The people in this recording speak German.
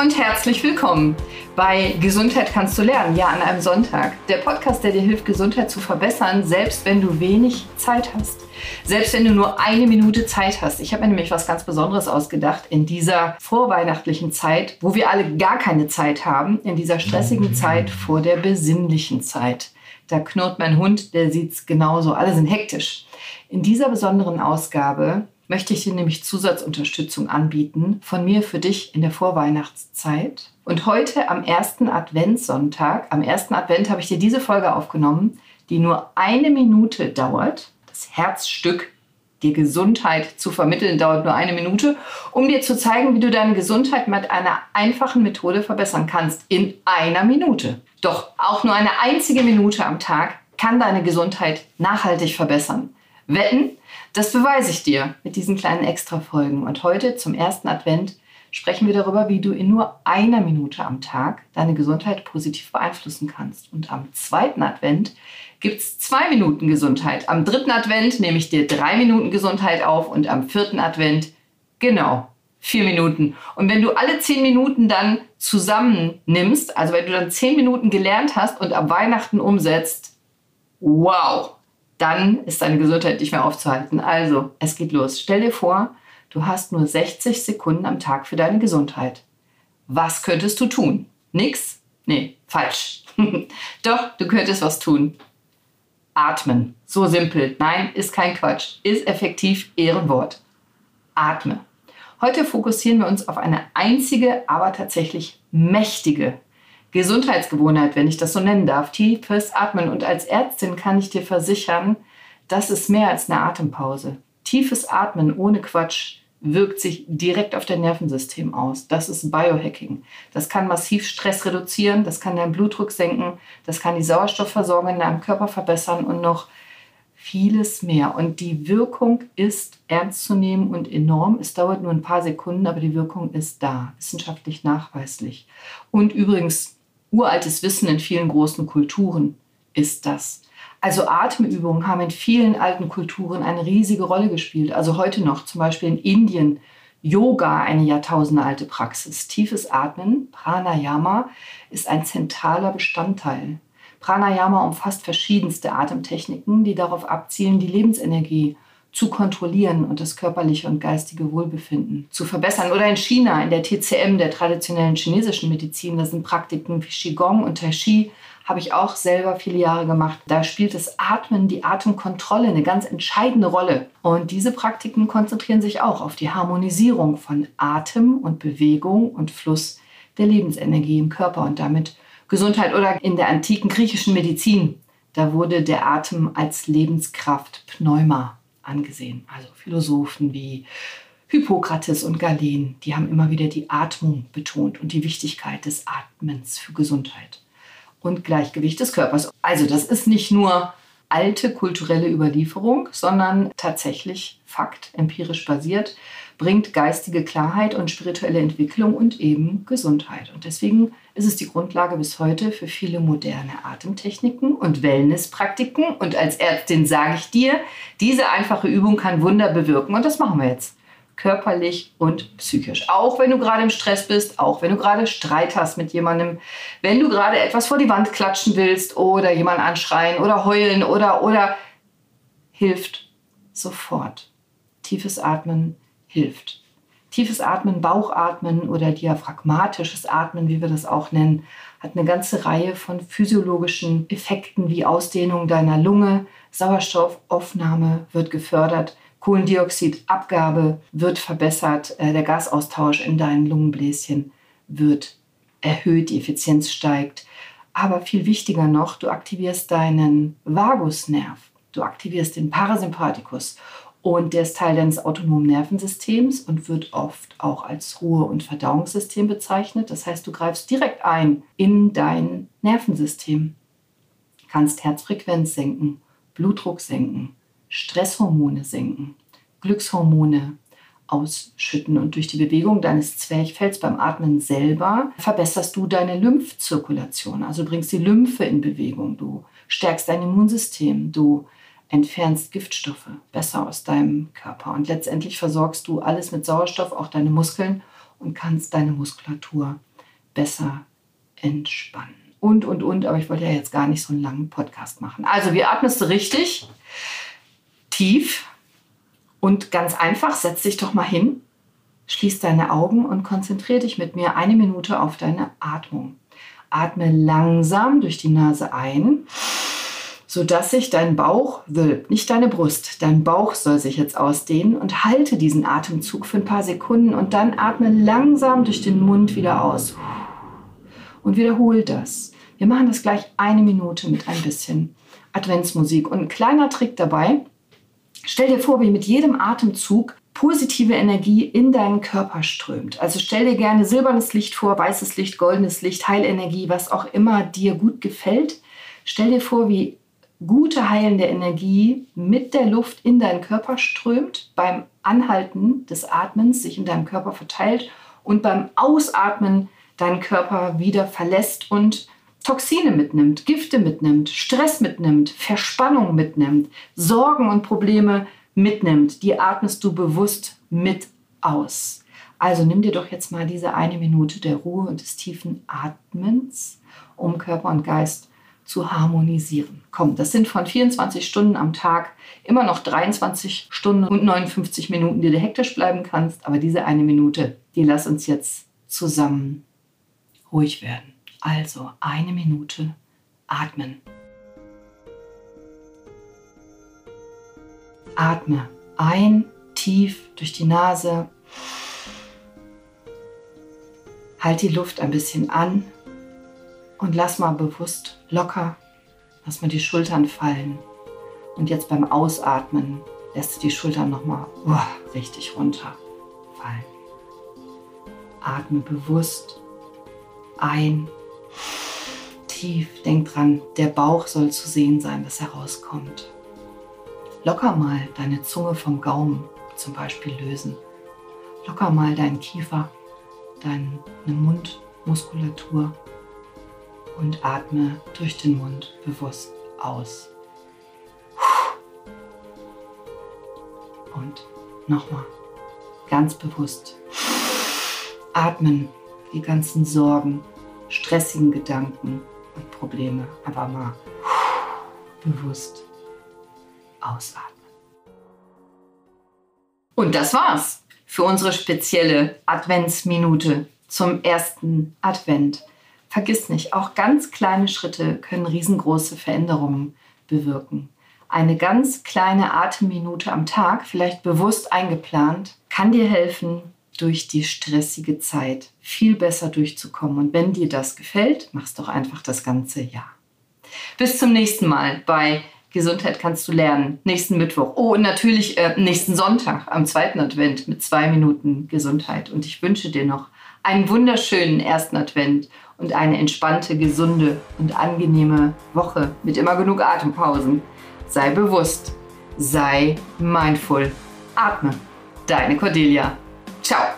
und herzlich willkommen bei Gesundheit kannst du lernen, ja an einem Sonntag. Der Podcast, der dir hilft, Gesundheit zu verbessern, selbst wenn du wenig Zeit hast. Selbst wenn du nur eine Minute Zeit hast. Ich habe mir nämlich was ganz Besonderes ausgedacht in dieser vorweihnachtlichen Zeit, wo wir alle gar keine Zeit haben, in dieser stressigen Zeit vor der besinnlichen Zeit. Da knurrt mein Hund, der sieht's genauso. Alle sind hektisch. In dieser besonderen Ausgabe möchte ich dir nämlich Zusatzunterstützung anbieten von mir für dich in der Vorweihnachtszeit. Und heute am ersten Adventssonntag, am ersten Advent habe ich dir diese Folge aufgenommen, die nur eine Minute dauert. Das Herzstück, dir Gesundheit zu vermitteln, dauert nur eine Minute, um dir zu zeigen, wie du deine Gesundheit mit einer einfachen Methode verbessern kannst. In einer Minute. Doch auch nur eine einzige Minute am Tag kann deine Gesundheit nachhaltig verbessern. Wetten, das beweise ich dir mit diesen kleinen Extra-Folgen. Und heute zum ersten Advent sprechen wir darüber, wie du in nur einer Minute am Tag deine Gesundheit positiv beeinflussen kannst. Und am zweiten Advent gibt es zwei Minuten Gesundheit. Am dritten Advent nehme ich dir drei Minuten Gesundheit auf und am vierten Advent genau vier Minuten. Und wenn du alle zehn Minuten dann zusammen nimmst, also wenn du dann zehn Minuten gelernt hast und ab Weihnachten umsetzt, wow, dann ist deine Gesundheit nicht mehr aufzuhalten. Also, es geht los. Stell dir vor, du hast nur 60 Sekunden am Tag für deine Gesundheit. Was könntest du tun? Nix? Nee, falsch. Doch, du könntest was tun. Atmen. So simpel. Nein, ist kein Quatsch. Ist effektiv Ehrenwort. Atme. Heute fokussieren wir uns auf eine einzige, aber tatsächlich mächtige Gesundheitsgewohnheit, wenn ich das so nennen darf, tiefes Atmen. Und als Ärztin kann ich dir versichern, das ist mehr als eine Atempause. Tiefes Atmen ohne Quatsch wirkt sich direkt auf dein Nervensystem aus. Das ist Biohacking. Das kann massiv Stress reduzieren, das kann deinen Blutdruck senken, das kann die Sauerstoffversorgung in deinem Körper verbessern und noch vieles mehr. Und die Wirkung ist ernst zu nehmen und enorm. Es dauert nur ein paar Sekunden, aber die Wirkung ist da, wissenschaftlich nachweislich. Und übrigens, uraltes Wissen in vielen großen Kulturen ist das. Also Atemübungen haben in vielen alten Kulturen eine riesige Rolle gespielt. Also heute noch, zum Beispiel in Indien, Yoga, eine jahrtausendealte Praxis. Tiefes Atmen, Pranayama, ist ein zentraler Bestandteil. Pranayama umfasst verschiedenste Atemtechniken, die darauf abzielen, die Lebensenergie zu kontrollieren und das körperliche und geistige Wohlbefinden zu verbessern. Oder in China, in der TCM, der traditionellen chinesischen Medizin, da sind Praktiken wie Qigong und Tai Chi, habe ich auch selber viele Jahre gemacht. Da spielt das Atmen, die Atemkontrolle eine ganz entscheidende Rolle. Und diese Praktiken konzentrieren sich auch auf die Harmonisierung von Atem und Bewegung und Fluss der Lebensenergie im Körper und damit Gesundheit. Oder in der antiken griechischen Medizin, da wurde der Atem als Lebenskraft Pneuma angesehen. Also Philosophen wie Hippokrates und Galen, die haben immer wieder die Atmung betont und die Wichtigkeit des Atmens für Gesundheit und Gleichgewicht des Körpers. Also das ist nicht nur alte kulturelle Überlieferung, sondern tatsächlich Fakt, empirisch basiert, bringt geistige Klarheit und spirituelle Entwicklung und eben Gesundheit. Und deswegen ist es die Grundlage bis heute für viele moderne Atemtechniken und Wellnesspraktiken. Und als Ärztin sage ich dir, diese einfache Übung kann Wunder bewirken. Und das machen wir jetzt. Körperlich und psychisch. Auch wenn du gerade im Stress bist, auch wenn du gerade Streit hast mit jemandem, wenn du gerade etwas vor die Wand klatschen willst oder jemanden anschreien oder heulen oder, oder hilft sofort. Tiefes Atmen hilft. Tiefes Atmen, Bauchatmen oder diaphragmatisches Atmen, wie wir das auch nennen, hat eine ganze Reihe von physiologischen Effekten wie Ausdehnung deiner Lunge, Sauerstoffaufnahme wird gefördert, Kohlendioxidabgabe wird verbessert, äh, der Gasaustausch in deinen Lungenbläschen wird erhöht, die Effizienz steigt. Aber viel wichtiger noch, du aktivierst deinen Vagusnerv, du aktivierst den Parasympathikus und der ist Teil deines autonomen Nervensystems und wird oft auch als Ruhe- und Verdauungssystem bezeichnet. Das heißt, du greifst direkt ein in dein Nervensystem, kannst Herzfrequenz senken, Blutdruck senken, Stresshormone senken, Glückshormone ausschütten und durch die Bewegung deines Zwerchfells beim Atmen selber verbesserst du deine Lymphzirkulation, also bringst die Lymphe in Bewegung, du stärkst dein Immunsystem, du entfernst Giftstoffe besser aus deinem Körper. Und letztendlich versorgst du alles mit Sauerstoff, auch deine Muskeln und kannst deine Muskulatur besser entspannen. Und, und, und, aber ich wollte ja jetzt gar nicht so einen langen Podcast machen. Also, wie atmest du richtig? Tief und ganz einfach, setz dich doch mal hin, schließ deine Augen und konzentriere dich mit mir eine Minute auf deine Atmung. Atme langsam durch die Nase ein, sodass sich dein Bauch wölbt, nicht deine Brust. Dein Bauch soll sich jetzt ausdehnen und halte diesen Atemzug für ein paar Sekunden und dann atme langsam durch den Mund wieder aus. Und wiederhole das. Wir machen das gleich eine Minute mit ein bisschen Adventsmusik. Und ein kleiner Trick dabei, stell dir vor, wie mit jedem Atemzug positive Energie in deinen Körper strömt. Also stell dir gerne silbernes Licht vor, weißes Licht, goldenes Licht, Heilenergie, was auch immer dir gut gefällt. Stell dir vor, wie gute heilende Energie mit der Luft in deinen Körper strömt, beim Anhalten des Atmens sich in deinem Körper verteilt und beim Ausatmen deinen Körper wieder verlässt und Toxine mitnimmt, Gifte mitnimmt, Stress mitnimmt, Verspannung mitnimmt, Sorgen und Probleme mitnimmt, die atmest du bewusst mit aus. Also nimm dir doch jetzt mal diese eine Minute der Ruhe und des tiefen Atmens, um Körper und Geist zu harmonisieren. Komm, das sind von 24 Stunden am Tag immer noch 23 Stunden und 59 Minuten, die du hektisch bleiben kannst. Aber diese eine Minute, die lass uns jetzt zusammen ruhig werden. Also eine Minute atmen. Atme ein, tief durch die Nase. Halt die Luft ein bisschen an und lass mal bewusst locker. Lass mal die Schultern fallen. Und jetzt beim Ausatmen lässt du die Schultern nochmal uh, richtig runter fallen. Atme bewusst ein. Tief. Denk dran, der Bauch soll zu sehen sein, was herauskommt. Locker mal deine Zunge vom Gaumen zum Beispiel lösen. Locker mal deinen Kiefer, deine Mundmuskulatur und atme durch den Mund bewusst aus. Und nochmal ganz bewusst atmen, die ganzen Sorgen, stressigen Gedanken und Probleme einfach mal bewusst ausatmen. Und das war's für unsere spezielle Adventsminute zum ersten Advent. Vergiss nicht, auch ganz kleine Schritte können riesengroße Veränderungen bewirken. Eine ganz kleine Atemminute am Tag, vielleicht bewusst eingeplant, kann dir helfen, durch die stressige Zeit viel besser durchzukommen. Und wenn dir das gefällt, mach's doch einfach das ganze Jahr. Bis zum nächsten Mal bei Gesundheit kannst du lernen. Nächsten Mittwoch. Oh, und natürlich äh, nächsten Sonntag am zweiten Advent mit zwei Minuten Gesundheit. Und ich wünsche dir noch einen wunderschönen ersten Advent und eine entspannte, gesunde und angenehme Woche mit immer genug Atempausen. Sei bewusst, sei mindful. Atme. Deine Cordelia. Tchau!